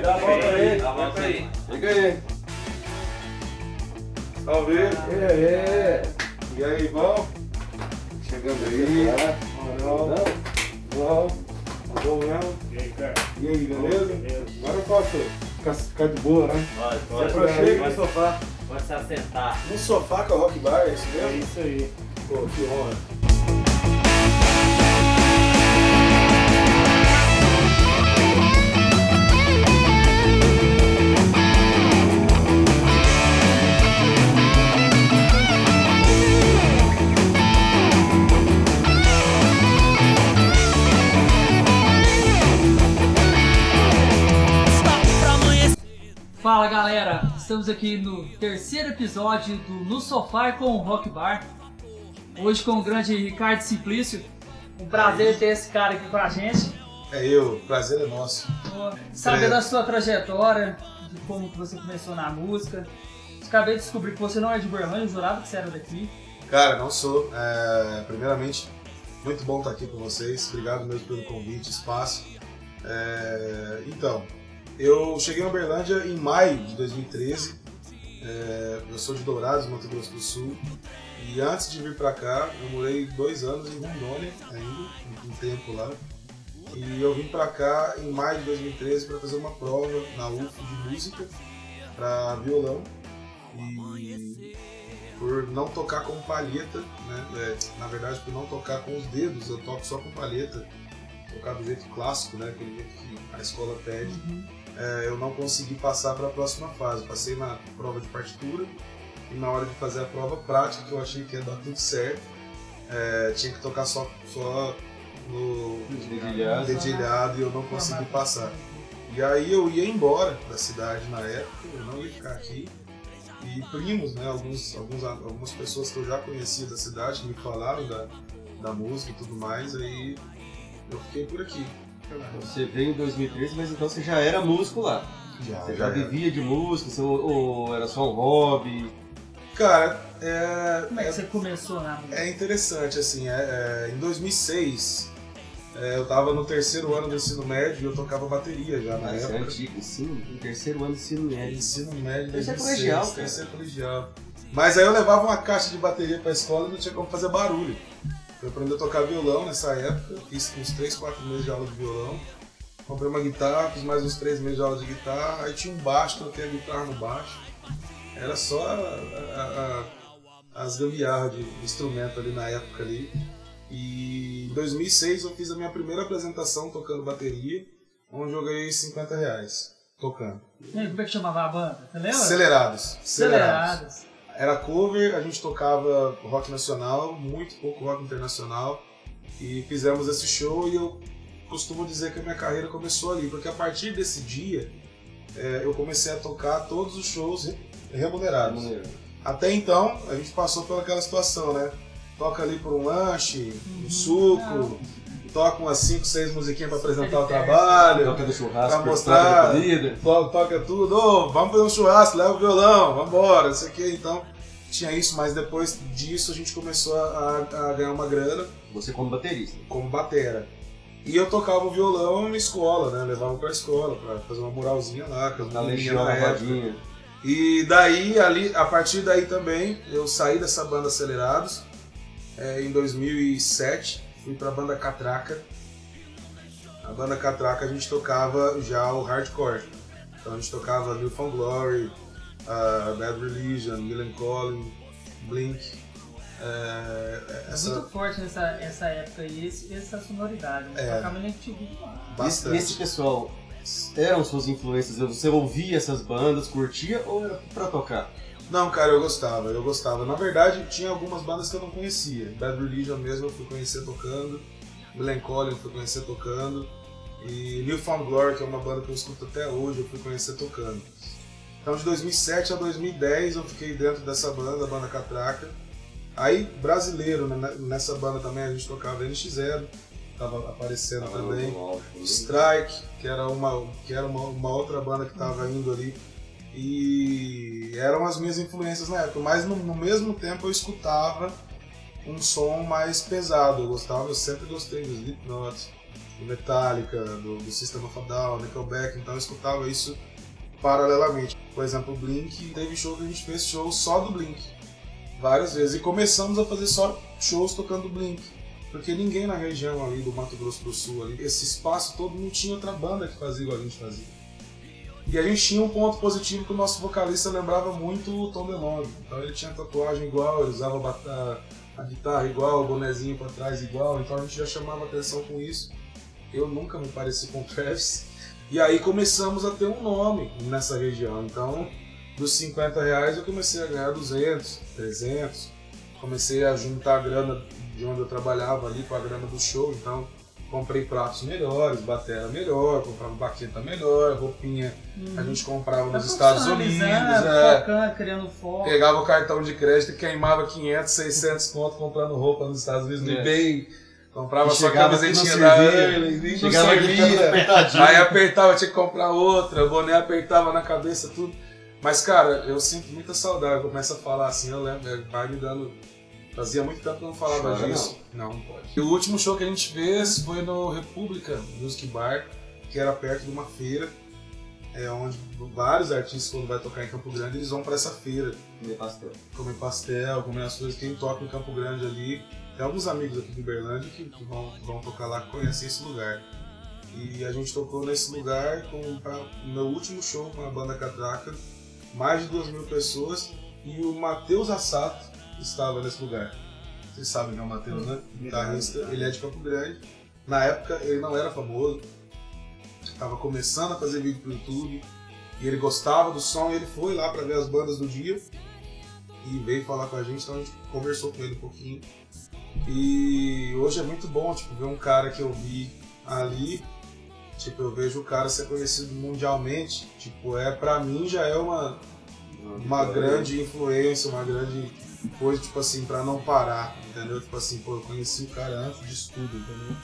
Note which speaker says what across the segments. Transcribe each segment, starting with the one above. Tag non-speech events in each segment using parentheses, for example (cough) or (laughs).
Speaker 1: aí, dá a volta aí.
Speaker 2: Dá a volta aí.
Speaker 1: Chega aí. Salve! E aí? E aí, bom? Chegando aí. Não, não. Bom mesmo?
Speaker 3: E aí, cara?
Speaker 1: E aí, beleza? Agora eu posso ficar, ficar de boa, né?
Speaker 2: Pode, pode.
Speaker 1: aproxima no
Speaker 2: Pode,
Speaker 1: sofá.
Speaker 2: pode se assentar.
Speaker 1: No sofá com a Rock Bar, é isso
Speaker 3: É
Speaker 1: mesmo?
Speaker 3: isso aí.
Speaker 1: Pô, que honra.
Speaker 4: Fala galera, estamos aqui no terceiro episódio do No Sofá com o Rock Bar. Hoje com o grande Ricardo Simplício. Um prazer ter esse cara aqui com a gente.
Speaker 1: É eu, prazer é nosso.
Speaker 4: Saber
Speaker 1: Credo.
Speaker 4: da sua trajetória, de como que você começou na música. Acabei de descobrir que você não é de Berlândia, eu jurava que você era daqui.
Speaker 1: Cara, não sou. É, primeiramente, muito bom estar aqui com vocês. Obrigado mesmo pelo convite, espaço. É, então, eu cheguei em Uberlândia em maio de 2013. É, eu sou de Dourados, Mato Grosso do Sul. E antes de vir pra cá, eu morei dois anos em Rondônia ainda, um tempo lá. E eu vim pra cá em maio de 2013 para fazer uma prova na UF de música para violão. E por não tocar com palheta, né? É, na verdade, por não tocar com os dedos, eu toco só com palheta, tocar do jeito clássico, né? Aquele jeito que a escola pede. É, eu não consegui passar para a próxima fase. Passei na prova de partitura e na hora de fazer a prova prática, que eu achei que ia dar tudo certo, é, tinha que tocar só, só no
Speaker 5: Dedilhado.
Speaker 1: dedilhado e eu não consegui passar. E aí eu ia embora da cidade na época, eu não ia ficar aqui. E primos, né, alguns, alguns, algumas pessoas que eu já conhecia da cidade me falaram da, da música e tudo mais, aí eu fiquei por aqui.
Speaker 5: Você veio em 2013, mas então você já era músico lá.
Speaker 1: Já,
Speaker 5: Você já vivia de música, você- ou era só um hobby?
Speaker 1: Cara, é,
Speaker 4: Como é que você começou na música?
Speaker 1: é interessante, assim, é, é, em 2006 é, eu tava no terceiro ano do ensino médio e eu tocava bateria já na
Speaker 5: Mas é
Speaker 1: época.
Speaker 5: antigo, ensino, no terceiro ano de ensino médio.
Speaker 1: Ensino médio,
Speaker 5: Terceiro
Speaker 1: 2006,
Speaker 5: colegial, cara.
Speaker 1: terceiro colegial. Mas aí eu levava uma caixa de bateria pra escola e não tinha como fazer barulho. Eu aprendi a tocar violão nessa época, fiz uns 3, 4 meses de aula de violão. Comprei uma guitarra, fiz mais uns 3 meses de aula de guitarra, aí tinha um baixo, troquei a guitarra no baixo. Era só a- a- a- as gambiarras de instrumento ali na época ali. E em 2006 eu fiz a minha primeira apresentação tocando bateria, onde eu ganhei 50 reais tocando.
Speaker 4: Como é que chamava a banda? Você lembra?
Speaker 1: Acelerados.
Speaker 4: Acelerados.
Speaker 1: Era cover, a gente tocava rock nacional, muito pouco rock internacional. E fizemos esse show e eu costumo dizer que a minha carreira começou ali, porque a partir desse dia é, eu comecei a tocar todos os shows re- remunerados. Até então, a gente passou por aquela situação, né? Toca ali por um lanche, um suco, toca umas 5, 6 musiquinhas para apresentar o trabalho.
Speaker 5: Toca do churrasco,
Speaker 1: Pra mostrar. To- toca tudo, ô, vamos fazer um churrasco, leva o violão, vambora, não sei o que. Então tinha isso, mas depois disso a gente começou a, a ganhar uma grana
Speaker 5: Você como baterista.
Speaker 1: como batera. E eu tocava o violão na escola, né? Levava pra escola pra fazer uma muralzinha lá,
Speaker 5: Na Legião,
Speaker 1: na época.
Speaker 5: rodinha.
Speaker 1: E daí, ali, a partir daí também, eu saí dessa banda Acelerados é, em 2007, fui pra banda Catraca. A banda Catraca a gente tocava já o hardcore. Então a gente tocava New Found Glory, uh, Bad Religion, Melancholy, Blink. É,
Speaker 4: É
Speaker 1: essa,
Speaker 4: muito forte nessa essa época aí, esse, essa sonoridade. Né?
Speaker 1: É.
Speaker 4: Tocava na MTV lá.
Speaker 5: E
Speaker 1: bastante.
Speaker 5: esse pessoal eram suas influências? Você ouvia essas bandas, curtia ou era pra tocar?
Speaker 1: Não, cara, eu gostava, eu gostava. Na verdade, tinha algumas bandas que eu não conhecia. Bad Religion mesmo eu fui conhecer tocando. Melancholy eu fui conhecer tocando. E New Found Glory, que é uma banda que eu escuto até hoje, eu fui conhecer tocando. Então de 2007 a 2010 eu fiquei dentro dessa banda, a banda Catraca. Aí, brasileiro, né, nessa banda também a gente tocava NX0, tava aparecendo também. Strike, que era uma, que era uma, uma outra banda que estava indo ali. E eram as minhas influências na época, mas no, no mesmo tempo eu escutava um som mais pesado. Eu gostava, eu sempre gostei do Slipknot, do Metallica, do, do System of a Down, Nickelback, então eu escutava isso paralelamente. Por exemplo, o Blink, teve show que a gente fez show só do Blink, várias vezes. E começamos a fazer só shows tocando Blink. Porque ninguém na região ali do Mato Grosso do Sul, ali, esse espaço todo, não tinha outra banda que fazia igual a gente fazia. E a gente tinha um ponto positivo que o nosso vocalista lembrava muito o Tom DeLonge. Então ele tinha tatuagem igual, ele usava a, a guitarra igual, o bonezinho pra trás igual, então a gente já chamava atenção com isso. Eu nunca me pareci com o Travis. E aí começamos a ter um nome nessa região. Então, dos 50 reais eu comecei a ganhar 200, 300. Comecei a juntar a grana de onde eu trabalhava ali com a grana do show. Então, comprei pratos melhores, bateria melhor, comprava baqueta melhor, roupinha
Speaker 4: Uhum.
Speaker 1: a gente comprava
Speaker 4: Tá
Speaker 1: nos Estados Unidos.
Speaker 4: profissionalizando,
Speaker 1: é.
Speaker 4: focando, criando foco.
Speaker 1: Pegava o cartão de crédito e queimava 500, 600 conto comprando roupa nos Estados Unidos no
Speaker 5: É.
Speaker 1: eBay. Comprava só camisetinha da. Early,
Speaker 5: Chegava
Speaker 1: servia. (laughs) Aí apertava, tinha que comprar outra, o boné apertava na cabeça, tudo. Mas, cara, eu sinto muita saudade. Eu começo a falar assim, eu lembro, vai me dando. Fazia muito tempo que eu não falava
Speaker 5: Chora
Speaker 1: disso. Não. não, pode. E o último show que a gente fez foi no República Music Bar, que era perto de uma feira, é onde vários artistas, quando vai tocar em Campo Grande, eles vão para essa feira
Speaker 5: Comer pastel.
Speaker 1: comer pastel, comer as coisas. Quem toca em Campo Grande ali, tem alguns amigos aqui de Uberlândia que vão, vão tocar lá, que conhecem esse lugar. E a gente tocou nesse lugar com pra- o meu último show com a banda Catraca, mais de duas mil pessoas, e o Matheus Assato estava nesse lugar. Vocês sabem quem é o Matheus, né? Guitarrista, ele é de Campo Grande. Na época ele não era famoso, estava começando a fazer vídeo pro YouTube, e ele gostava do som, e ele foi lá para ver as bandas do dia e veio falar com a gente, então a gente conversou com ele um pouquinho. E hoje é muito bom, tipo, ver um cara que eu vi ali, tipo, eu vejo o cara ser conhecido mundialmente, tipo, é pra mim já é uma, uma grande influência, uma grande coisa, tipo assim, pra não parar, entendeu? Tipo assim, pô, eu conheci o cara antes disso tudo, entendeu?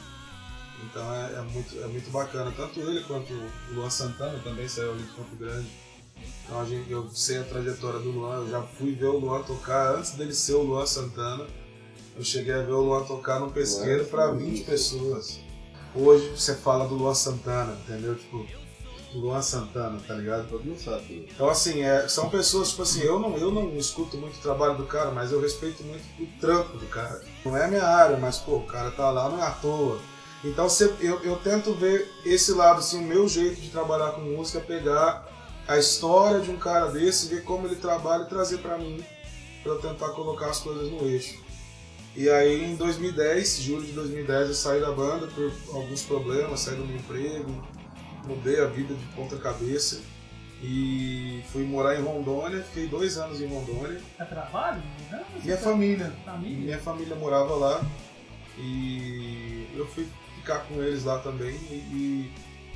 Speaker 1: Então é, é muito, é muito bacana, tanto ele quanto o Luan Santana também saiu ali de Campo Grande. Então a gente, eu sei a trajetória do Luan, eu já fui ver o Luan tocar antes dele ser o Luan Santana. Eu cheguei a ver o Luan tocar num pesqueiro para
Speaker 5: sim.
Speaker 1: 20 pessoas. Hoje você fala do Luan Santana, entendeu? Tipo, Luan Santana, tá ligado?
Speaker 5: Todo mundo sabe.
Speaker 1: Então, assim, é, são pessoas, tipo assim, eu não, eu não escuto muito o trabalho do cara, mas eu respeito muito o trampo do cara. Não é a minha área, mas, pô, o cara tá lá, não é à toa. Então, cê- eu, eu tento ver esse lado, assim, o meu jeito de trabalhar com música, pegar a história de um cara desse, ver como ele trabalha e trazer pra mim, pra eu tentar colocar as coisas no eixo. E aí, em 2010, julho de 2010, eu saí da banda por alguns problemas, saí do meu emprego, mudei a vida de ponta cabeça e fui morar em Rondônia, fiquei dois anos em Rondônia.
Speaker 4: É trabalho? Não,
Speaker 1: Minha
Speaker 4: você
Speaker 1: família,
Speaker 4: tá- família.
Speaker 1: minha família morava lá e eu fui ficar com eles lá também e, e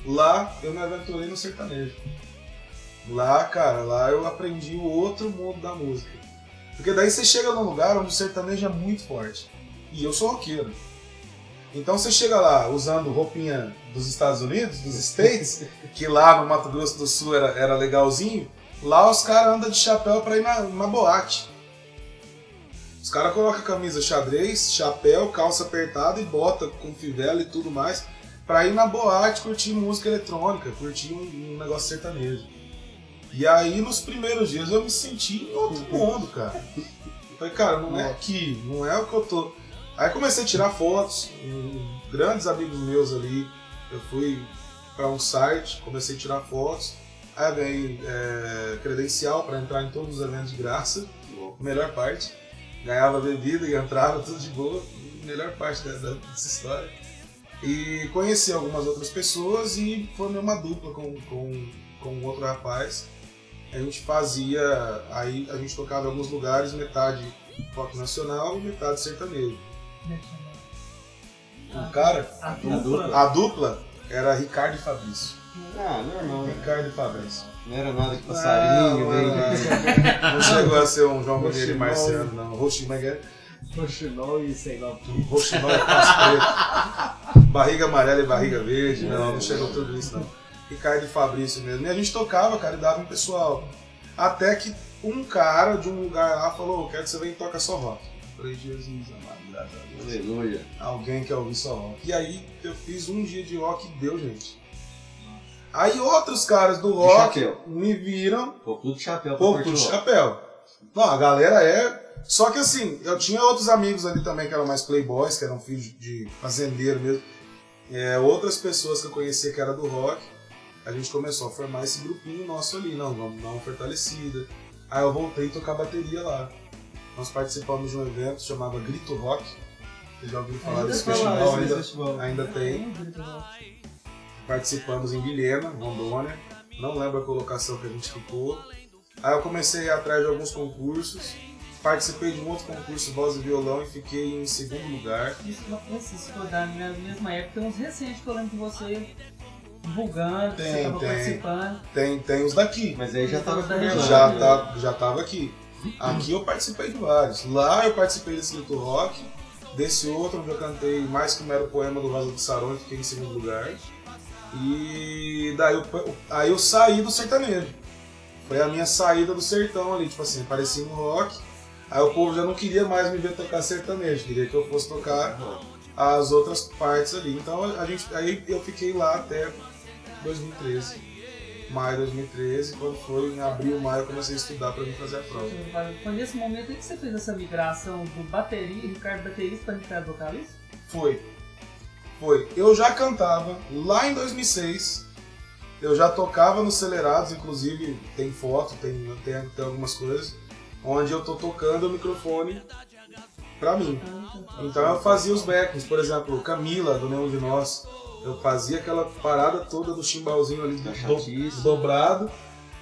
Speaker 1: lá eu me aventurei no sertanejo. Lá, cara, lá eu aprendi o outro mundo da música. Porque daí você chega num lugar onde o sertanejo é muito forte. E eu sou roqueiro. Então você chega lá usando roupinha dos Estados Unidos, dos States, (laughs) que lá no Mato Grosso do Sul era, era legalzinho, lá os caras andam de chapéu pra ir na, na boate. Os caras colocam camisa xadrez, chapéu, calça apertada e bota com fivela e tudo mais pra ir na boate curtir música eletrônica, curtir um, um negócio sertanejo. E aí nos primeiros dias eu me senti em outro (laughs) mundo, cara. Falei, cara, não é aqui, não é o que eu tô. Aí comecei a tirar fotos, grandes amigos meus ali. Eu fui para um site, comecei a tirar fotos. Aí ganhei é, credencial para entrar em todos os eventos de graça, melhor parte. Ganhava bebida e entrava tudo de boa, melhor parte da- dessa história. E conheci algumas outras pessoas e formei uma dupla com, com, com outro rapaz. A gente fazia, aí a gente tocava em alguns lugares, metade rock nacional e metade sertanejo. O cara,
Speaker 4: A
Speaker 5: dupla.
Speaker 4: dupla.
Speaker 1: a dupla era Ricardo e Fabrício.
Speaker 5: Ah, normal. né?
Speaker 1: Ricardo e Fabrício.
Speaker 5: Não era nada de passarinho,
Speaker 1: Não,
Speaker 5: nem
Speaker 1: não. (laughs) Não chegou a ser um João Mineiro e. Marciano, não. Roxinol,
Speaker 4: Roxinol e sei lá o que.
Speaker 1: Roxinol e preto. Barriga amarela e barriga verde. Não, não chegou tudo isso, não. Ricardo e Fabrício mesmo. E a gente tocava, cara, e dava um pessoal. Até que um cara de um lugar lá falou: "Eu quero que você venha e toca só rock. Falei, Jesus amado, graças a Deus.
Speaker 5: Aleluia.
Speaker 1: Alguém quer ouvir só rock. E aí eu fiz um dia de rock e deu, gente. Aí outros caras do rock me viram,
Speaker 5: Pô, de chapéu
Speaker 1: pô,
Speaker 5: rock.
Speaker 1: chapéu. Não, a galera é. Só que assim, eu tinha outros amigos ali também que eram mais playboys, que eram filhos de fazendeiro mesmo. É, outras pessoas que eu conhecia que era do rock. A gente começou a formar esse grupinho nosso ali, não, vamos dar uma fortalecida. Aí eu voltei a tocar bateria lá. Nós participamos de um evento chamado Grito Rock. Vocês já ouviram falar
Speaker 4: Ainda
Speaker 1: desse festival?
Speaker 4: esse
Speaker 1: Ainda,
Speaker 5: festival.
Speaker 1: ainda tem. Participamos em Vilhena, Rondônia. Não lembro a colocação que a gente ficou. Aí eu comecei a ir atrás de alguns concursos. Participei de um outro concurso voz e violão e fiquei em segundo lugar.
Speaker 4: Isso, se for da minha- mesma época, tem uns recentes que eu lembro de você divulgando, que você
Speaker 1: Tem, tem.
Speaker 4: participando.
Speaker 1: Tem, tem os daqui.
Speaker 5: Mas aí já tava
Speaker 4: Já
Speaker 1: tá, já tava aqui. Aqui eu participei de vários. Lá eu participei desse Grito Rock. Desse outro, onde eu cantei mais que um mero poema do Rosa do Sarão e fiquei em segundo lugar. E daí eu, aí eu saí do sertanejo. Foi a minha saída do sertão ali, tipo assim, apareci no rock. Aí o povo já não queria mais me ver tocar sertanejo, queria que eu fosse tocar as outras partes ali. Então a gente, aí eu fiquei lá até 2013. Maio de 2013, quando foi em abril, maio, eu comecei a estudar pra vir fazer a prova.
Speaker 4: Foi nesse momento que você fez essa migração do bateria, Ricardo baterista para Ricardo vocalista?
Speaker 1: Foi. Foi. Eu já cantava lá em 2006. Eu já tocava nos Acelerados, inclusive tem foto, tem, tem, tem algumas coisas, onde eu tô tocando o microfone pra mim. Então eu fazia os backings, por exemplo, Camila, do Nenhum de Nós. Eu fazia aquela parada toda do chimbalzinho ali do,
Speaker 5: chatice.
Speaker 1: dobrado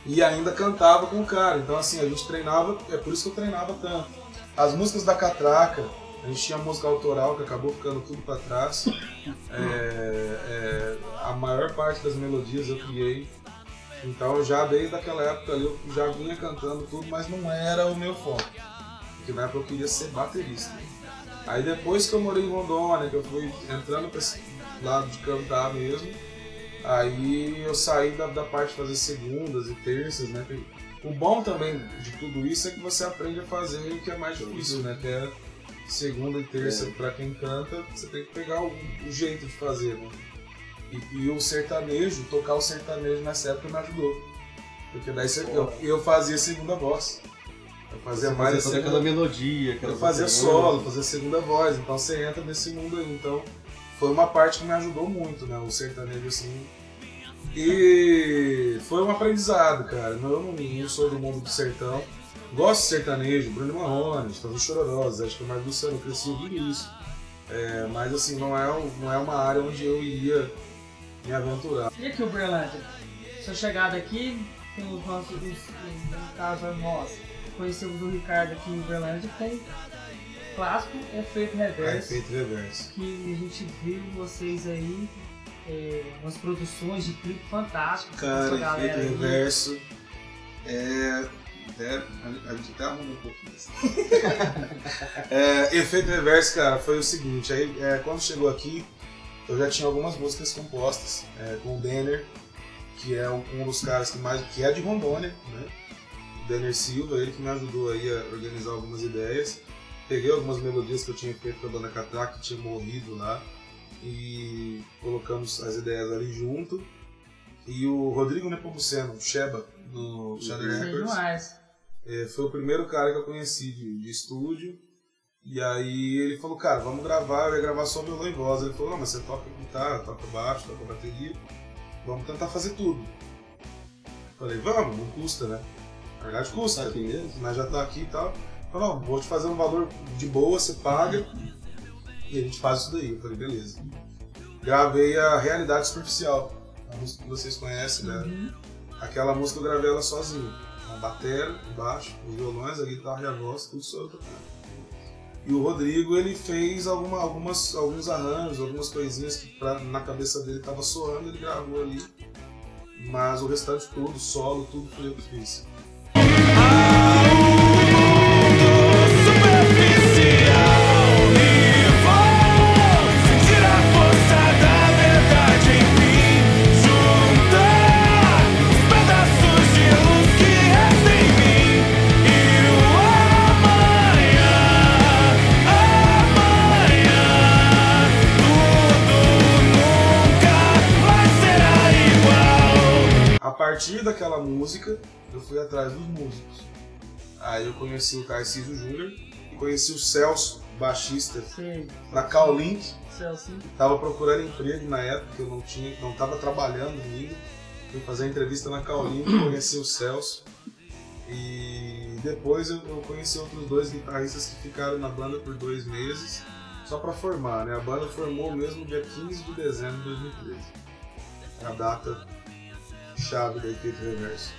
Speaker 1: e ainda cantava com o cara. Então assim, a gente treinava, é por isso que eu treinava tanto. As músicas da Catraca, a gente tinha música autoral que acabou ficando tudo pra trás. (laughs) É, é, a maior parte das melodias eu criei. Então já desde aquela época ali eu já vinha cantando tudo, mas não era o meu foco. Porque na época eu queria ser baterista. Aí depois que eu morei em Rondônia, que eu fui entrando pra esse lado de cantar mesmo, aí eu saí da, da parte de fazer segundas e terças, né? O bom também de tudo isso é que você aprende a fazer o que é mais difícil, né? Que é segunda e terça,
Speaker 5: É.
Speaker 1: pra quem canta, você tem que pegar o, o jeito de fazer, né? E, e o sertanejo, tocar o sertanejo nessa época me ajudou. Porque daí você- eu, eu fazia segunda voz. Eu fazia
Speaker 5: Você
Speaker 1: mais
Speaker 5: fazia toda
Speaker 1: segunda
Speaker 5: aquela melodia, aquela
Speaker 1: eu fazia solo, fazia segunda voz, então você entra nesse mundo aí. Então foi uma parte que me ajudou muito, né? O sertanejo assim. E foi um aprendizado, cara. Eu não, não sou do mundo do sertão. Gosto de sertanejo, Bruno Marrone, Fazendo Chororosa, acho que é mais Luciano, eu cresci ouvindo isso. É, mas assim, não é, não é uma área onde eu iria me aventurar.
Speaker 4: E aqui, Uberlândia? Sua chegada aqui, tem os, os, no caso, conhecemos o Ricardo aqui em Uberlândia o clássico Efeito
Speaker 1: É
Speaker 4: Reverso,
Speaker 1: efeito reverso.
Speaker 4: que a gente viu vocês aí, é, umas produções de clipe essa
Speaker 1: Cara, efeito
Speaker 4: aí.
Speaker 1: reverso. É. é, a gente até arruma um pouquinho assim. (laughs) É, efeito reverso, cara, foi o seguinte, aí é, quando chegou aqui, eu já tinha algumas músicas compostas é, com o Denner, que é um, um dos caras que mais. que é de Rondônia, né? O Denner Silva, ele que me ajudou aí a organizar algumas ideias. Peguei algumas melodias que eu tinha feito com a banda Catraca, que tinha morrido lá, e colocamos as ideias ali junto. E o Rodrigo Nepomuceno, o Sheba, do Shadow Records, é, foi o primeiro cara que eu conheci de, de estúdio. E aí ele falou, cara, vamos gravar, eu ia gravar só violão e voz. Ele falou, não, mas você toca guitarra, toca baixo, toca bateria, vamos tentar fazer tudo. Falei, vamos, não custa, né? Na verdade
Speaker 5: Tá
Speaker 1: custa,
Speaker 5: aqui mesmo?
Speaker 1: mas já tá aqui e tal. Falou, não, vou te fazer um valor de boa, você paga e a gente faz isso daí. Eu falei, beleza. Gravei a Realidade Superficial, a música que vocês conhecem, né?
Speaker 4: Uhum.
Speaker 1: Aquela música eu gravei ela sozinho. A bateria, o baixo, os violões, a guitarra e a voz, tudo só eu tocando. E o Rodrigo, ele fez alguma, algumas, alguns arranjos, algumas coisinhas que pra, na cabeça dele tava soando, ele gravou ali. Mas o restante todo, solo, tudo foi eu que fiz. Atrás dos músicos. Aí eu conheci o Tarcísio Júnior e conheci o Celso, baixista,
Speaker 4: Sei.
Speaker 1: na Callink.
Speaker 4: Celso.
Speaker 1: Tava procurando emprego na época, eu não tinha, não tava trabalhando ainda. Fui fazer entrevista na Callink, (coughs) conheci o Celso. E depois eu, conheci outros dois guitarristas que ficaram na banda por dois meses, só pra formar, né? A banda formou mesmo dia 15 de dezembro de 2013. A data chave da Efeito Reverso.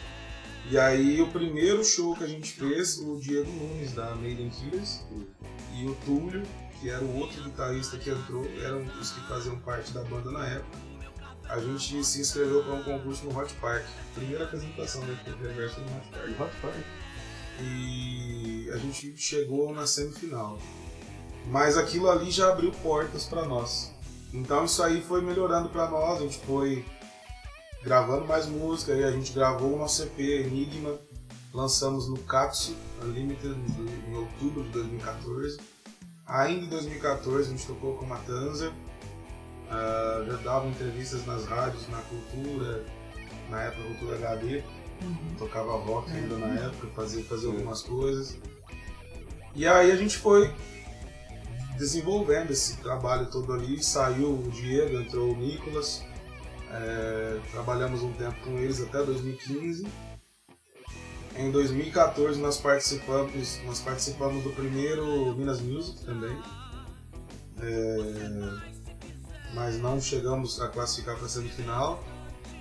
Speaker 1: E aí o primeiro show que a gente fez, o Diego Nunes, da Maiden Killers, e o Túlio, que era o outro guitarrista que entrou, eram os que faziam parte da banda na época. A gente se inscreveu para um concurso no Hot Park. Primeira apresentação da Efeito Reverso no Hot Park.
Speaker 5: Hot Park.
Speaker 1: E a gente chegou na semifinal. Mas aquilo ali já abriu portas para nós. Então isso aí foi melhorando para nós, a gente foi gravando mais música, aí a gente gravou o nosso EP Enigma, lançamos no Katsu Unlimited em outubro de 2014. Ainda em 2014 a gente tocou com Matanza, ah, já dava entrevistas nas rádios, na Cultura, na época Cultura HD, tocava rock ainda na época, fazia, fazia algumas coisas. E aí a gente foi desenvolvendo esse trabalho todo ali, saiu o Diego, entrou o Nicolas, é, trabalhamos um tempo com eles até 2015. Em 2014 nós participamos, nós participamos do primeiro Minas Music também. É, mas não chegamos a classificar para a semifinal.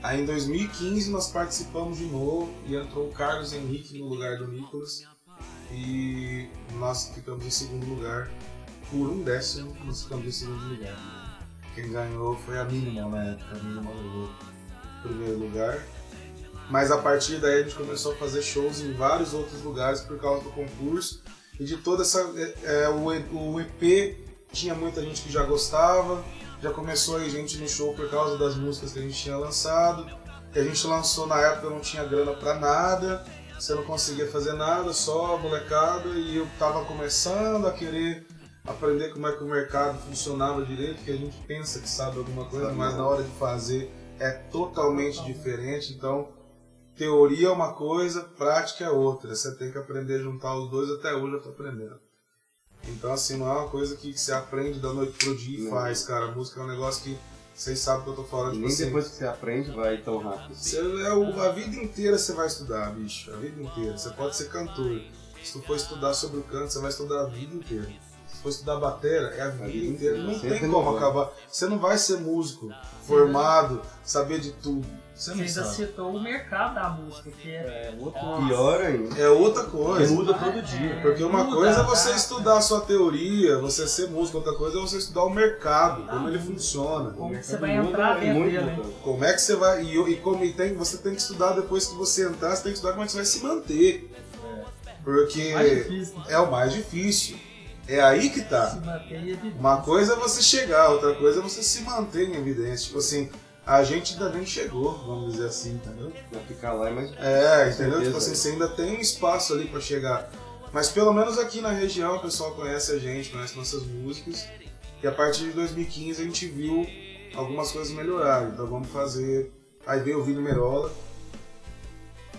Speaker 1: Aí em 2015 nós participamos de novo e entrou o Carlos Henrique no lugar do Nicolas e nós ficamos em segundo lugar. Por um décimo nós ficamos em segundo lugar. Quem ganhou foi a Minimal na época, a Minimal levou o primeiro lugar. Mas a partir daí a gente começou a fazer shows em vários outros lugares por causa do concurso e de toda essa. é, é, o, EP tinha muita gente que já gostava, já começou aí gente no show por causa das músicas que a gente tinha lançado. Que a gente lançou na época não tinha grana pra nada, você não conseguia fazer nada, só molecada, e eu tava começando a querer aprender como é que o mercado funcionava direito, que a gente pensa que sabe alguma coisa,
Speaker 5: Sabe
Speaker 1: mas na hora de fazer é totalmente diferente. Então, teoria é uma coisa, prática é outra. Você tem que aprender a juntar os dois, até hoje eu tô aprendendo. Então, assim, não é uma coisa que você aprende da noite pro dia e faz, cara. A música é um negócio que vocês sabem que eu tô falando.
Speaker 5: E
Speaker 1: Tipo
Speaker 5: nem
Speaker 1: assim,
Speaker 5: depois que você aprende vai tão rápido. assim.
Speaker 1: você é o- a vida inteira você vai estudar, bicho. A vida inteira. Você pode ser cantor. Se tu for estudar sobre o canto, você vai estudar a vida inteira. Se for estudar batera, é a vida,
Speaker 5: vida
Speaker 1: inteira. Não
Speaker 5: Sempre
Speaker 1: tem como acabar. Você não vai ser músico, formado, saber de tudo. Você
Speaker 4: Você ainda
Speaker 1: sabe.
Speaker 4: citou o mercado da música, que é.
Speaker 3: outro
Speaker 5: Pior ainda.
Speaker 1: É outra
Speaker 5: Que
Speaker 1: coisa.
Speaker 5: muda todo dia.
Speaker 1: Porque uma
Speaker 4: Muda,
Speaker 1: coisa é você
Speaker 4: tá?
Speaker 1: estudar a sua teoria, você ser músico, outra coisa é você estudar o mercado, como ele funciona.
Speaker 4: Como que você vai
Speaker 5: muda,
Speaker 4: entrar
Speaker 5: é
Speaker 4: dentro
Speaker 5: muito
Speaker 4: dele, né?
Speaker 1: Como é que você vai. E, e como e tem, você tem que estudar depois que você entrar, você tem que estudar como é que você vai se manter. Porque
Speaker 4: difícil. né?
Speaker 1: é o mais difícil. É aí que tá. Uma coisa é você chegar, outra coisa é você se manter em evidência. Tipo assim, a gente ainda nem chegou, vamos dizer assim, entendeu?
Speaker 5: Vai ficar lá, mas
Speaker 1: É, entendeu? Tipo assim, você ainda tem um espaço ali pra chegar. Mas pelo menos aqui na região o pessoal conhece a gente, conhece nossas músicas. E a partir de 2015 a gente viu algumas coisas melhorarem. Então vamos fazer. Aí veio o Vini Merola,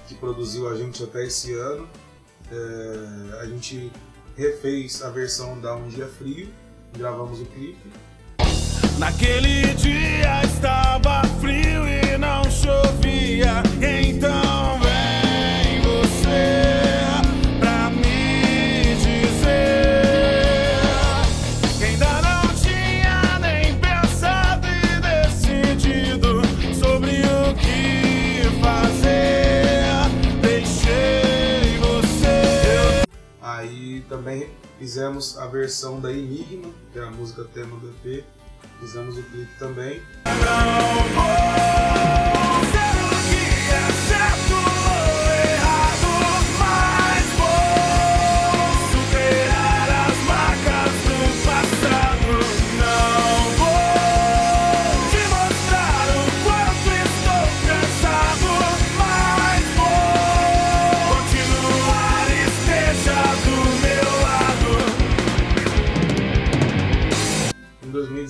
Speaker 1: que produziu a gente até esse ano. É, a gente refez a versão da Um Dia Frio, gravamos o clipe.
Speaker 2: Naquele dia estava frio e não chovia. Então vem você
Speaker 1: também fizemos a versão da Enigma, que é a música tema do EP. Fizemos o clipe também.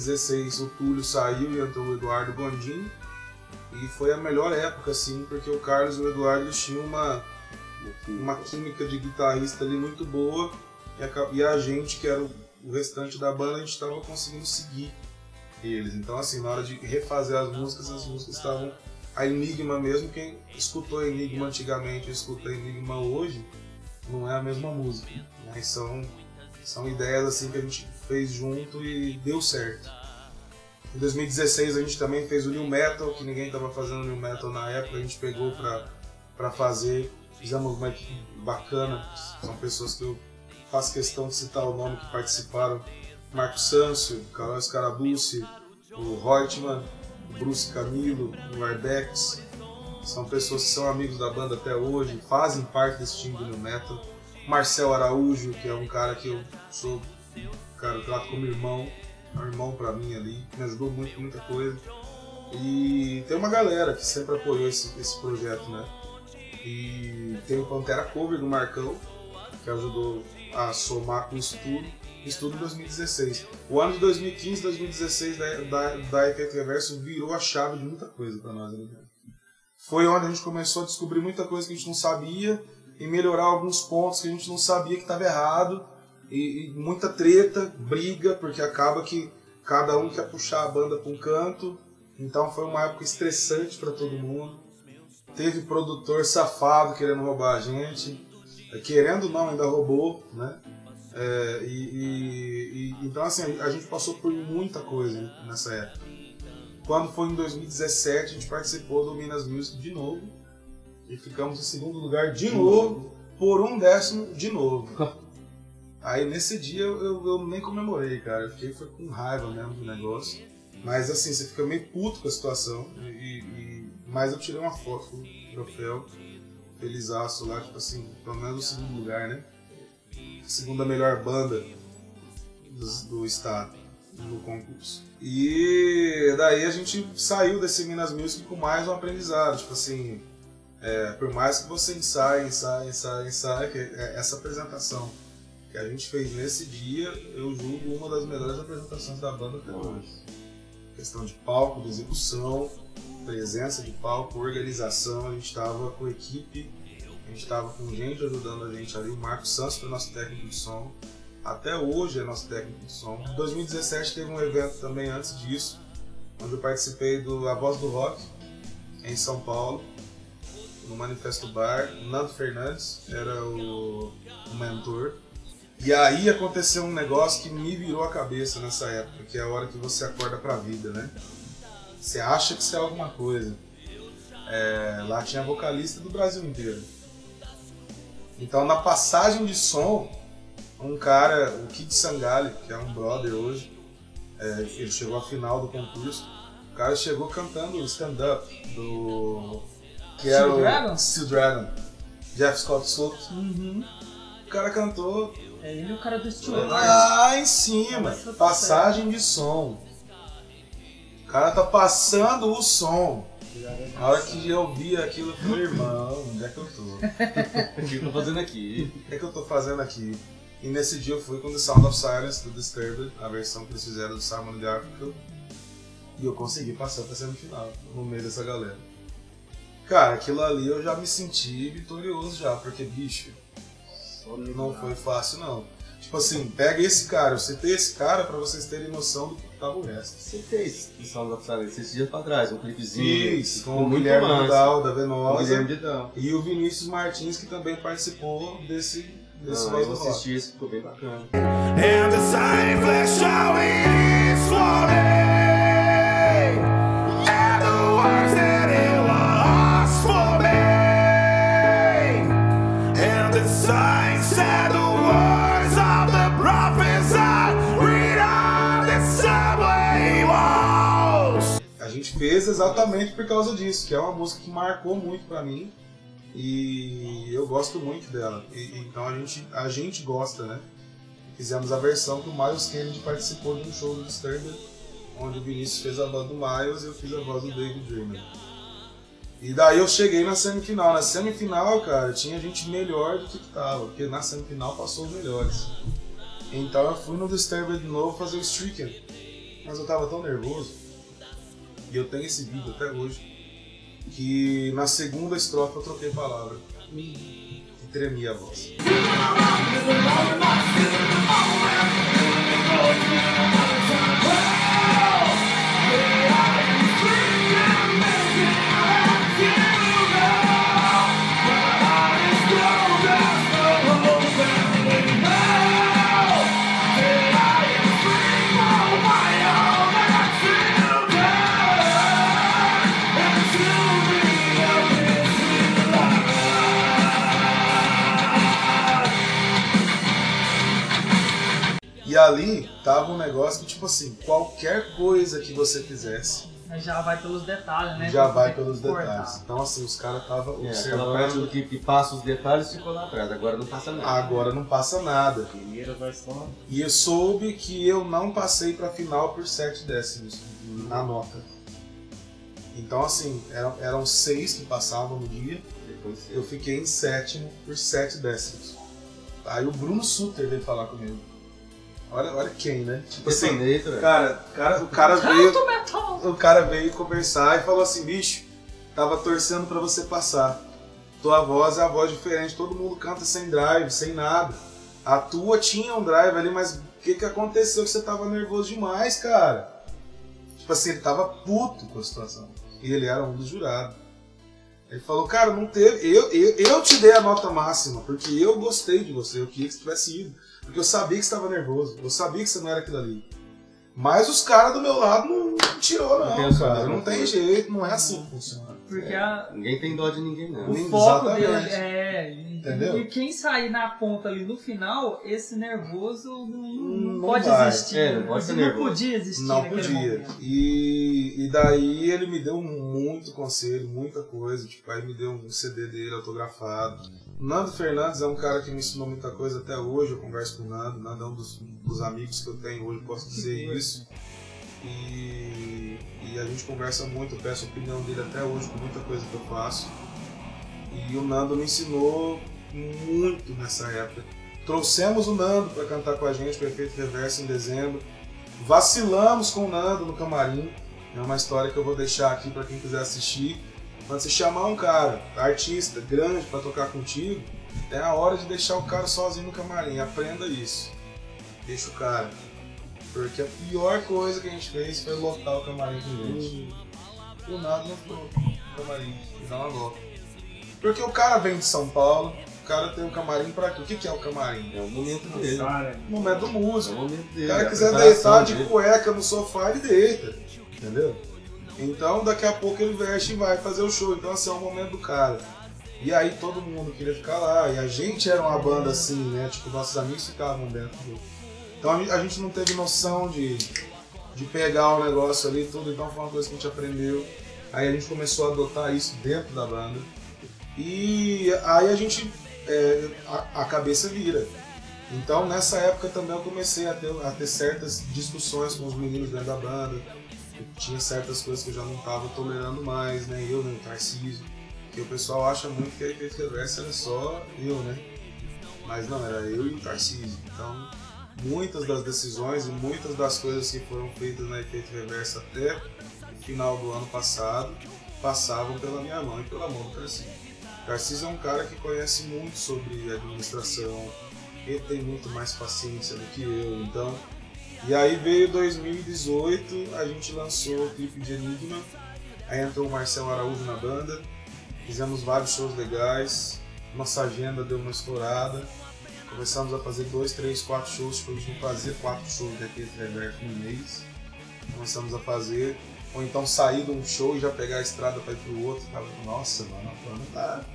Speaker 1: 2016 o Túlio saiu e entrou o Eduardo Gondim. E foi a melhor época, assim, porque o Carlos e o Eduardo tinham uma, uma química de guitarrista ali muito boa e a, e a gente, que era o, o restante da banda, a gente estava conseguindo seguir eles. Então, assim, na hora de refazer as músicas, as músicas estavam. A Enigma mesmo, quem escutou Enigma antigamente e escuta Enigma hoje, não é a mesma música. Né? São, são ideias assim que a gente fez junto e deu certo. Em 2016 a gente também fez o New Metal, que ninguém estava fazendo New Metal na época, a gente pegou pra fazer. Fizemos uma equipe bacana, são pessoas que eu faço questão de citar o nome que participaram. Marco Sancio, Carlos Carabucci, o Reutemann, o Bruce Camilo, o Arbex. São pessoas que são amigos da banda até hoje, fazem parte desse time do New Metal. Marcel Araújo, que é um cara que eu sou, cara, eu trato como irmão, é um irmão pra mim ali, me ajudou muito muita coisa. E tem uma galera que sempre apoiou esse, esse projeto, né? E tem o Pantera Cover do Marcão, que ajudou a somar com isso tudo. Isso tudo em 2016. O ano de 2015, 2016 da, da, da Efeito Reverso virou a chave de muita coisa pra nós, né? Foi onde a gente começou a descobrir muita coisa que a gente não sabia e melhorar alguns pontos que a gente não sabia que estava errado. E, e muita treta, briga, porque acaba que cada um quer puxar a banda para um canto. Então foi uma época estressante para todo mundo. Teve produtor safado querendo roubar a gente. Querendo ou não, ainda roubou, né? É, e, e- e- então assim, a gente passou por muita coisa nessa época. Quando foi em 2017, a gente participou do Minas Music de novo. E ficamos em segundo lugar de novo, por um décimo de novo. (laughs) Aí nesse dia eu, eu- nem comemorei, cara. Eu fiquei foi com raiva mesmo do negócio. Mas assim, você fica meio puto com a situação. E, e- mas eu tirei uma foto com o troféu, felizaço lá, tipo assim, pelo menos o segundo lugar, né? Segunda melhor banda do, do estado no concurso. E daí a gente saiu desse Minas Music com mais um aprendizado, tipo assim, é, por mais que você ensaie, ensaie, ensaie, ensaie, é essa apresentação que a gente fez nesse dia, eu julgo uma das melhores apresentações da banda até hoje. Questão de palco, de execução, presença de palco, organização, a gente estava com equipe, a gente estava com gente ajudando a gente ali, o Marcos Santos foi nosso técnico de som, até hoje é nosso técnico de som. Em 2017 teve um evento também antes disso, onde eu participei do A Voz do Rock, em São Paulo, no Manifesto Bar. Nando Fernandes era o, o mentor. E aí aconteceu um negócio que me virou a cabeça nessa época, que é a hora que você acorda pra vida, né? Você acha que você é alguma coisa. É, lá tinha vocalista do Brasil inteiro. Então na passagem de som, um cara, o Kid Sangali, que é um brother hoje, é, ele chegou à final do concurso. O cara chegou cantando o stand-up do. Que
Speaker 4: Steel
Speaker 1: era o
Speaker 4: Dragon?
Speaker 1: Steel Dragon. Jeff Scott Soto.
Speaker 4: Uhum.
Speaker 1: O cara cantou
Speaker 4: É ele o cara do Steel
Speaker 1: lá em cima. Passagem de som. O cara tá passando o som. Na hora que eu vi aquilo, eu falei, irmão, onde é que eu tô? (laughs)
Speaker 5: O que eu tô fazendo aqui?
Speaker 1: O que, é que eu tô fazendo aqui? E nesse dia eu fui com The Sound of Silence do Disturbed, a versão que eles fizeram do Simon Garfunkel. E eu consegui passar pra semifinal, no meio dessa galera. Cara, aquilo ali eu já me senti vitorioso já, porque, bicho, não foi fácil não. Tipo assim, pega esse cara, eu citei esse cara pra vocês terem noção do que tava o resto.
Speaker 5: Você fez o Sound of Silence esses dias pra trás, um clipezinho.
Speaker 1: Fiz, com o Guilherme. Vidal, da
Speaker 5: o
Speaker 1: Venosa,
Speaker 5: Guilherme Vidal.
Speaker 1: e o Vinícius Martins, que também participou desse, desse
Speaker 5: Não, eu assisti esse, ficou bem bacana.
Speaker 2: And the how it is floating
Speaker 1: exatamente por causa disso, que é uma música que marcou muito pra mim e eu gosto muito dela. E- então a gente, a gente gosta, né? Fizemos a versão que o Miles Kennedy participou de um show do Disturbed, onde o Vinícius fez a voz do Miles e eu fiz a voz do David Dreamer. E daí eu cheguei na semifinal. Na semifinal, cara, tinha gente melhor do que que tava, porque na semifinal passou os melhores. Então eu fui no Disturbed de novo fazer o Stricken. Mas eu tava tão nervoso. E eu tenho esse vídeo até hoje. que na segunda estrofe eu troquei palavra. E tremia a voz. Negócio que, tipo assim, qualquer coisa que você fizesse,
Speaker 4: Mas já vai pelos detalhes, né?
Speaker 1: já vai pelos
Speaker 4: cortar.
Speaker 1: detalhes. Então, assim, os caras estavam
Speaker 5: É, aquela parte do
Speaker 1: observando.
Speaker 5: que, que passa os detalhes ficou lá atrás, agora não passa nada.
Speaker 1: Agora não passa nada.
Speaker 5: Primeiro vai só.
Speaker 1: E eu soube que eu não passei pra final por 7 décimos na nota. Então, assim, eram, eram seis que passavam no dia.
Speaker 5: Depois
Speaker 1: Eu fiquei em sétimo por 7 décimos. Aí o Bruno Suter veio falar comigo. Olha, olha quem, né? Tipo assim,
Speaker 5: Detonator, velho.
Speaker 1: cara, cara, o cara veio.
Speaker 4: Canto metal!
Speaker 1: O cara veio conversar e falou assim, bicho, tava torcendo pra você passar. Tua voz é a voz diferente, todo mundo canta sem drive, sem nada. A tua tinha um drive ali, mas o que que aconteceu que você tava nervoso demais, cara? Tipo assim, ele tava puto com a situação. E ele era um dos jurados. Ele falou, cara, não teve. Eu, eu, eu te dei a nota máxima, porque eu gostei de você, eu queria que você tivesse ido. Porque eu sabia que você estava nervoso, eu sabia que você não era aquilo ali. Mas os caras do meu lado não, não tirou, não,
Speaker 5: Não
Speaker 1: cara. Não tem
Speaker 5: coisa.
Speaker 1: jeito, não é assim que funciona.
Speaker 4: Porque a-
Speaker 5: Ninguém tem dó de ninguém, não.
Speaker 4: o
Speaker 1: Nem-
Speaker 4: foco
Speaker 1: exatamente.
Speaker 4: dele é.
Speaker 1: Entendeu?
Speaker 4: E quem sair na ponta ali no final, esse nervoso não, não
Speaker 1: Não
Speaker 4: pode
Speaker 1: vai.
Speaker 4: existir.
Speaker 5: É, não pode ser
Speaker 4: não podia existir
Speaker 1: Não podia. E, e daí ele me deu muito conselho, muita coisa. Tipo, aí me deu um CD dele autografado. Nando Fernandes é um cara que me ensinou muita coisa até hoje. Eu converso com o Nando. Nando é um dos, dos amigos que eu tenho hoje, posso dizer isso. E, e a gente conversa muito, eu peço a opinião dele até hoje com muita coisa que eu faço. E o Nando me ensinou muito nessa época. Trouxemos o Nando para cantar com a gente, o Efeito Reverso, em dezembro. Vacilamos com o Nando no camarim. É uma história que eu vou deixar aqui para quem quiser assistir. Quando você chamar um cara, artista, grande para tocar contigo, é a hora de deixar o cara sozinho no camarim. Aprenda isso. Deixa o cara. Porque a pior coisa que a gente fez foi lotar o camarim com gente. O Nando lotou o camarim e dá uma volta. Porque o cara vem de São Paulo, o cara tem um camarim pra quê? O que, que é o camarim?
Speaker 5: É o momento dele.
Speaker 1: No momento do
Speaker 5: É o
Speaker 1: músico.
Speaker 5: momento dele.
Speaker 1: o cara
Speaker 5: a
Speaker 1: quiser deitar de
Speaker 5: dele.
Speaker 1: cueca no sofá, ele deita. Entendeu? Então daqui a pouco ele veste e vai fazer o show. Então assim, é o momento do cara. E aí todo mundo queria ficar lá. E a gente era uma banda assim, né? Tipo, nossos amigos ficavam dentro do. Então a gente- não teve noção de, de pegar o negócio ali tudo. Então foi uma coisa que a gente aprendeu. Aí a gente começou a adotar isso dentro da banda. E aí a gente. é, a, a cabeça vira. Então nessa época também eu comecei a ter, a ter certas discussões com os meninos dentro da banda. Tinha certas coisas que eu já não estava tolerando mais, né? Eu, né? O Tarcísio. Que o pessoal acha muito que a Reverso era só eu, né? Mas não, era eu e o Tarcísio. Então muitas das decisões e muitas das coisas que foram feitas na Efeito Reverso até o final do ano passado passavam pela minha mão e pela mão do Tarcísio. O Tarcísio é um cara que conhece muito sobre administração, ele tem muito mais paciência do que eu, então. E aí veio 2018, a gente lançou o clipe de Enigma, aí entrou o Marcelo Araújo na banda, fizemos vários shows legais, nossa agenda deu uma estourada, começamos a fazer dois, três, quatro shows, tipo, a gente não fazia quatro shows daquele reverso no mês, começamos a fazer, ou então sair de um show e já pegar a estrada para ir pro outro, tava, nossa, mano, a banda tá,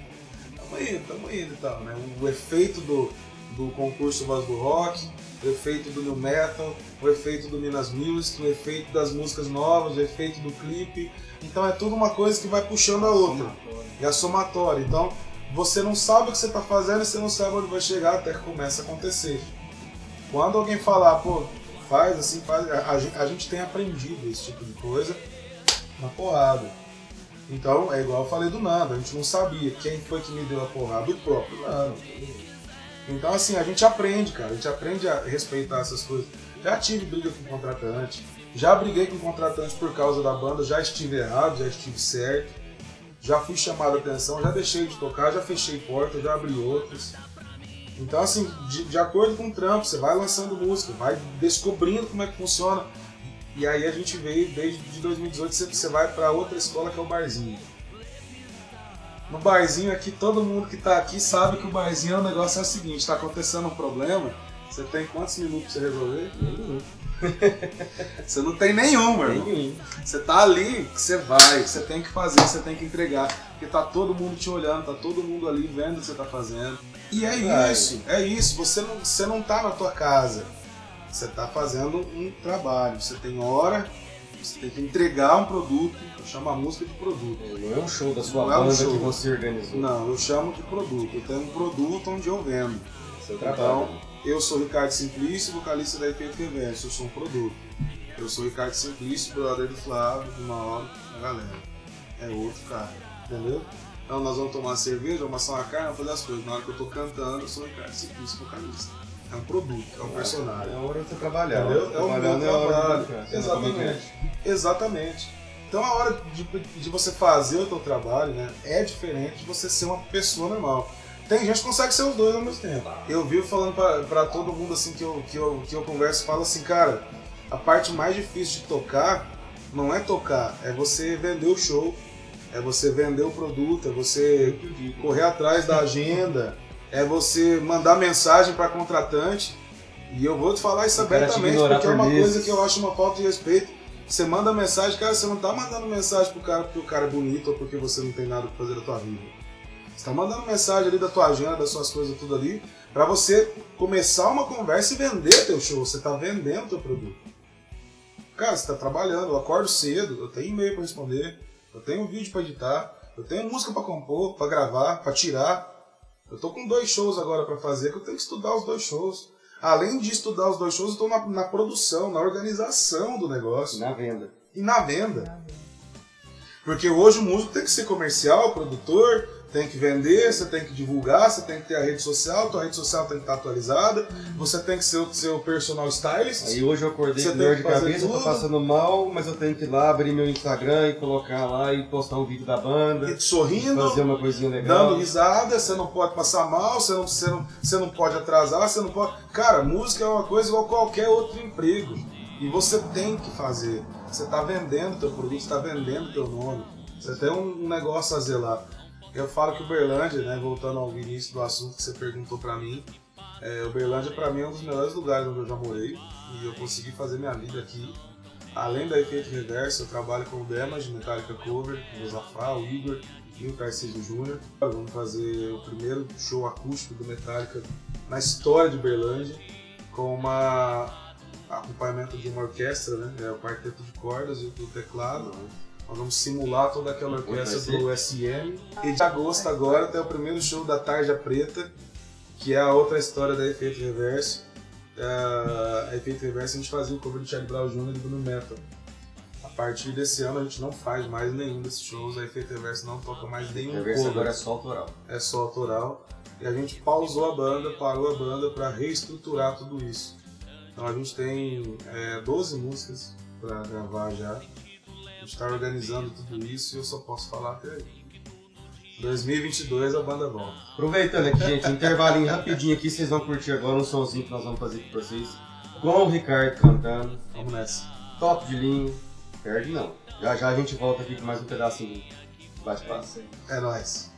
Speaker 1: tamo indo, tamo indo e tal, né? O efeito do, do concurso Voz do Rock, o efeito do New Metal, o efeito do Minas Music, o efeito das músicas novas, o efeito do clipe. Então é tudo uma coisa que vai puxando a outra. E a somatória. Então você não sabe o que você está fazendo e você não sabe onde vai chegar até que começa a acontecer. Quando alguém falar, pô, faz assim, faz. A, gente, a gente tem aprendido esse tipo de coisa na porrada. Então, é igual eu falei do Nando, a gente não sabia quem foi que me deu a porrada, o próprio Nando. Então, assim, a gente aprende, cara, a gente aprende a respeitar essas coisas. Já tive briga com contratante, já briguei com contratante por causa da banda, já estive errado, já estive certo. já fui chamado a atenção, já deixei de tocar, já fechei portas, já abri outras. Então, assim, de, de acordo com o trampo, você vai lançando música, vai descobrindo como é que funciona. E aí a gente veio, desde de 2018, você, você vai para outra escola que é o Barzinho. No Barzinho aqui, todo mundo que tá aqui sabe que o Barzinho é o negócio é o seguinte, tá acontecendo um problema, você tem quantos minutos pra você resolver?
Speaker 5: Nenhum. (laughs)
Speaker 1: Você não tem nenhum, meu irmão.
Speaker 5: Nenhum.
Speaker 1: Você tá ali, você vai, você tem que fazer, você tem que entregar. Porque tá todo mundo te olhando, tá todo mundo ali vendo o que você tá fazendo. E é isso, é isso. Você não, você não tá na tua casa. Você tá fazendo um trabalho. Você tem hora, você tem que entregar um produto. Eu chamo a música de produto.
Speaker 5: Não é um show da sua
Speaker 1: Não é um
Speaker 5: banda que você organizou.
Speaker 1: Não, eu chamo de produto. Eu tenho um produto onde eu vendo.
Speaker 5: Seu
Speaker 1: Então,
Speaker 5: trabalho.
Speaker 1: eu sou Ricardo Simplício, vocalista da Efeito Reverso. Eu sou um produto. Eu sou Ricardo Simplício, brother do Flávio, do Mauro, da galera. É outro cara, entendeu? Então nós vamos tomar cerveja, vamos assar uma carne, vamos fazer as coisas. Na hora que eu tô cantando, eu sou Ricardo Simplício, vocalista. É um produto, é um personagem.
Speaker 5: É a hora de você trabalhar.
Speaker 1: Entendeu? É o meu
Speaker 5: é
Speaker 1: trabalho.
Speaker 5: não
Speaker 1: Exatamente. Exatamente. Então a hora de, de você fazer o teu trabalho, né, é diferente de você ser uma pessoa normal. Tem gente que consegue ser os dois ao mesmo tempo. Eu vivo falando pra todo mundo assim que eu, que, eu, que eu converso, falo assim, cara, a parte mais difícil de tocar não é tocar, é você vender o show, é você vender o produto, é você correr atrás da agenda, é você mandar mensagem para contratante. E eu vou te falar isso abertamente, porque é uma coisa que eu acho uma falta de respeito. Você manda mensagem, cara, você não tá mandando mensagem pro cara porque o cara é bonito ou porque você não tem nada pra fazer da tua vida. Você tá mandando mensagem ali da tua agenda, das suas coisas, tudo ali, pra você começar uma conversa e vender teu show. Você tá vendendo teu produto. Cara, você tá trabalhando, eu acordo cedo, eu tenho e-mail pra responder, eu tenho vídeo pra editar, eu tenho música pra compor, pra gravar, pra tirar. Eu tô com dois shows agora pra fazer, que eu tenho que estudar os dois shows. Além de estudar os dois shows, eu tô na, na produção, na organização do negócio
Speaker 5: Na venda.
Speaker 1: e na venda. Porque hoje o músico tem que ser comercial, produtor, tem que vender, você tem que divulgar, você tem que ter a rede social, tua rede social tem que estar atualizada, você tem que ser o seu personal stylist.
Speaker 5: Aí hoje eu acordei
Speaker 1: Você
Speaker 5: com dor de cabeça, tô
Speaker 1: tudo.
Speaker 5: passando mal, mas eu tenho que ir lá abrir meu Instagram e colocar lá e postar um vídeo da banda,
Speaker 1: e sorrindo,
Speaker 5: fazer uma coisinha legal.
Speaker 1: dando risada, você não pode passar mal, você não, você, não, você não pode atrasar, você não pode. Cara, música é uma coisa igual qualquer outro emprego. E você tem que fazer. Você está vendendo teu produto, você está vendendo teu nome. Você tem um, um negócio a zelar. Eu falo que Uberlândia, né, voltando ao início do assunto que você perguntou pra mim, é, Uberlândia pra mim é um dos melhores lugares onde eu já morei e eu consegui fazer minha vida aqui. Além da Efeito Reverso, eu trabalho com o Damage, Metallica Cover, o Zafá, o Igor e o Tarcísio Júnior. Vamos fazer o primeiro show acústico do Metallica na história de Uberlândia, com uma acompanhamento de uma orquestra, né? É o quarteto de cordas e o teclado. Nós vamos simular toda aquela orquestra do SM. E de agosto agora tem o primeiro show da Tarja Preta, que é a outra história da Efeito Reverso. É, A Efeito Reverso a gente fazia o cover de Charlie Brown Jr. e do Metal. A partir desse ano a gente não faz mais nenhum desses shows, a Efeito Reverso não toca mais nenhum
Speaker 5: Reverso
Speaker 1: cover
Speaker 5: agora é só autoral.
Speaker 1: é só autoral. E a gente pausou a banda, parou a banda para reestruturar tudo isso. Então a gente tem é, 12 músicas para gravar já. A gente está organizando tudo isso e eu só posso falar até aí. 2022 a banda volta.
Speaker 5: Aproveitando aqui, gente, intervalinho rapidinho aqui, vocês vão curtir agora um somzinho que nós vamos fazer aqui pra vocês. Com o Ricardo cantando,
Speaker 1: Vamos nessa.
Speaker 5: top de linha, perde não. Já já a gente volta aqui com mais um pedacinho. Bate-papo.
Speaker 1: É nóis.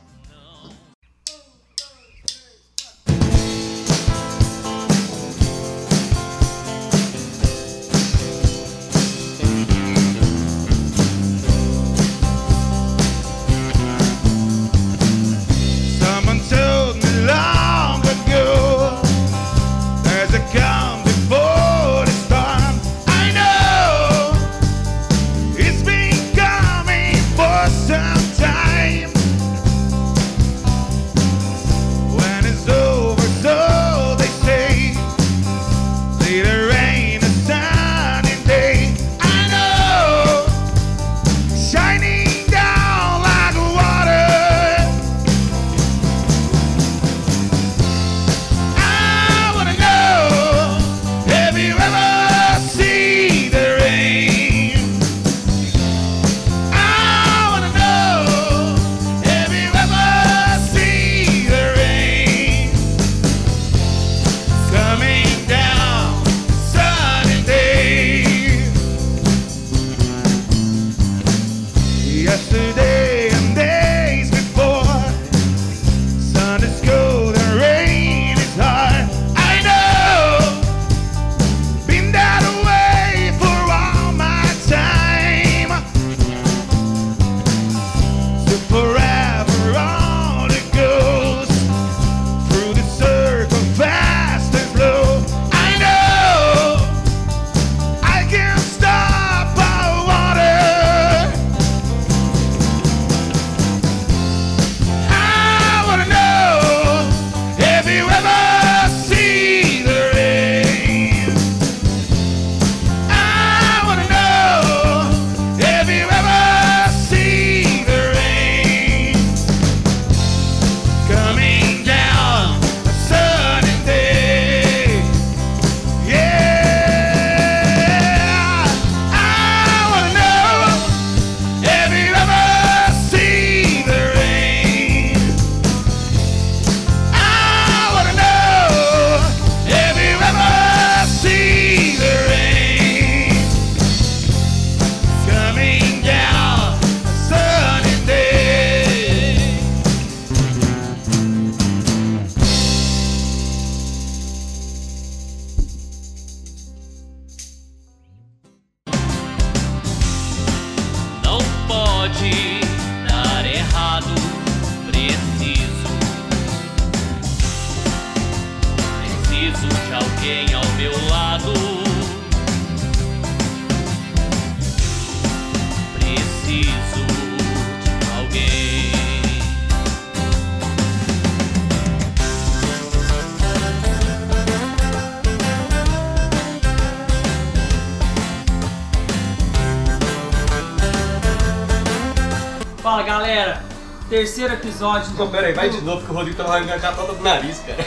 Speaker 4: Do.
Speaker 5: pera aí, vai de novo que o Rodrigo tava arrancando a toda do nariz, cara.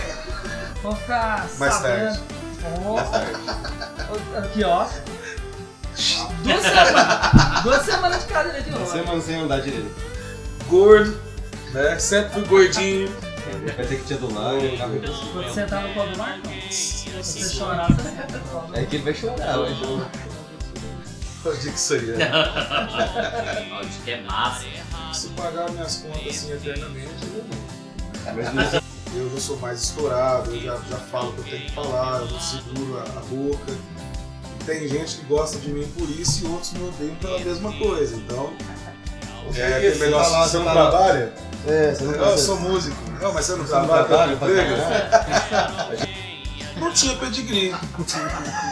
Speaker 4: Vamos ficar
Speaker 1: Mais
Speaker 4: sabendo.
Speaker 1: tarde.
Speaker 5: Tarde.
Speaker 4: Aqui ó. Duas semanas. Duas semanas de cadeira de novo.
Speaker 5: Você mano sem andar direito.
Speaker 1: Gordo, né? Sempre fui gordinho.
Speaker 5: Ele vai ter que te adular e possível.
Speaker 4: Quando você entrar no colo do mar, não. Se você chorar, você não entra no colo do mar.
Speaker 5: É que ele vai chorar hoje.
Speaker 1: Onde que isso aí é?
Speaker 3: Pode ter massa.
Speaker 1: Se pagar minhas contas assim eternamente, eu não.
Speaker 5: Mas não
Speaker 1: Eu já sou mais estourado, eu já, já falo o que eu tenho que falar, eu não seguro a, a boca. Tem gente que gosta de mim por isso e outros me odeiam pela mesma coisa. Então, é aquele
Speaker 5: Você
Speaker 1: negócio,
Speaker 5: tá lá,
Speaker 1: você não
Speaker 5: tá
Speaker 1: trabalha?
Speaker 5: É, você não
Speaker 1: Eu sou músico. Não, mas você não
Speaker 5: Você não
Speaker 1: trabalha,
Speaker 5: trabalha, nada
Speaker 1: não tinha pedigree.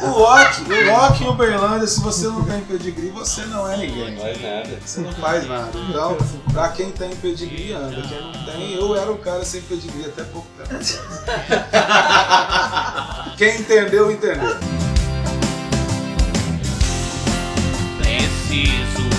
Speaker 1: O Loki, o Loki em Uberlândia, se você não tem pedigree, você não é ninguém.
Speaker 5: Não faz nada.
Speaker 1: Você não faz nada. Então, pra quem tem pedigree, anda. Quem não tem, eu era um cara sem pedigree até pouco tempo. (laughs) Quem entendeu, entendeu. Preciso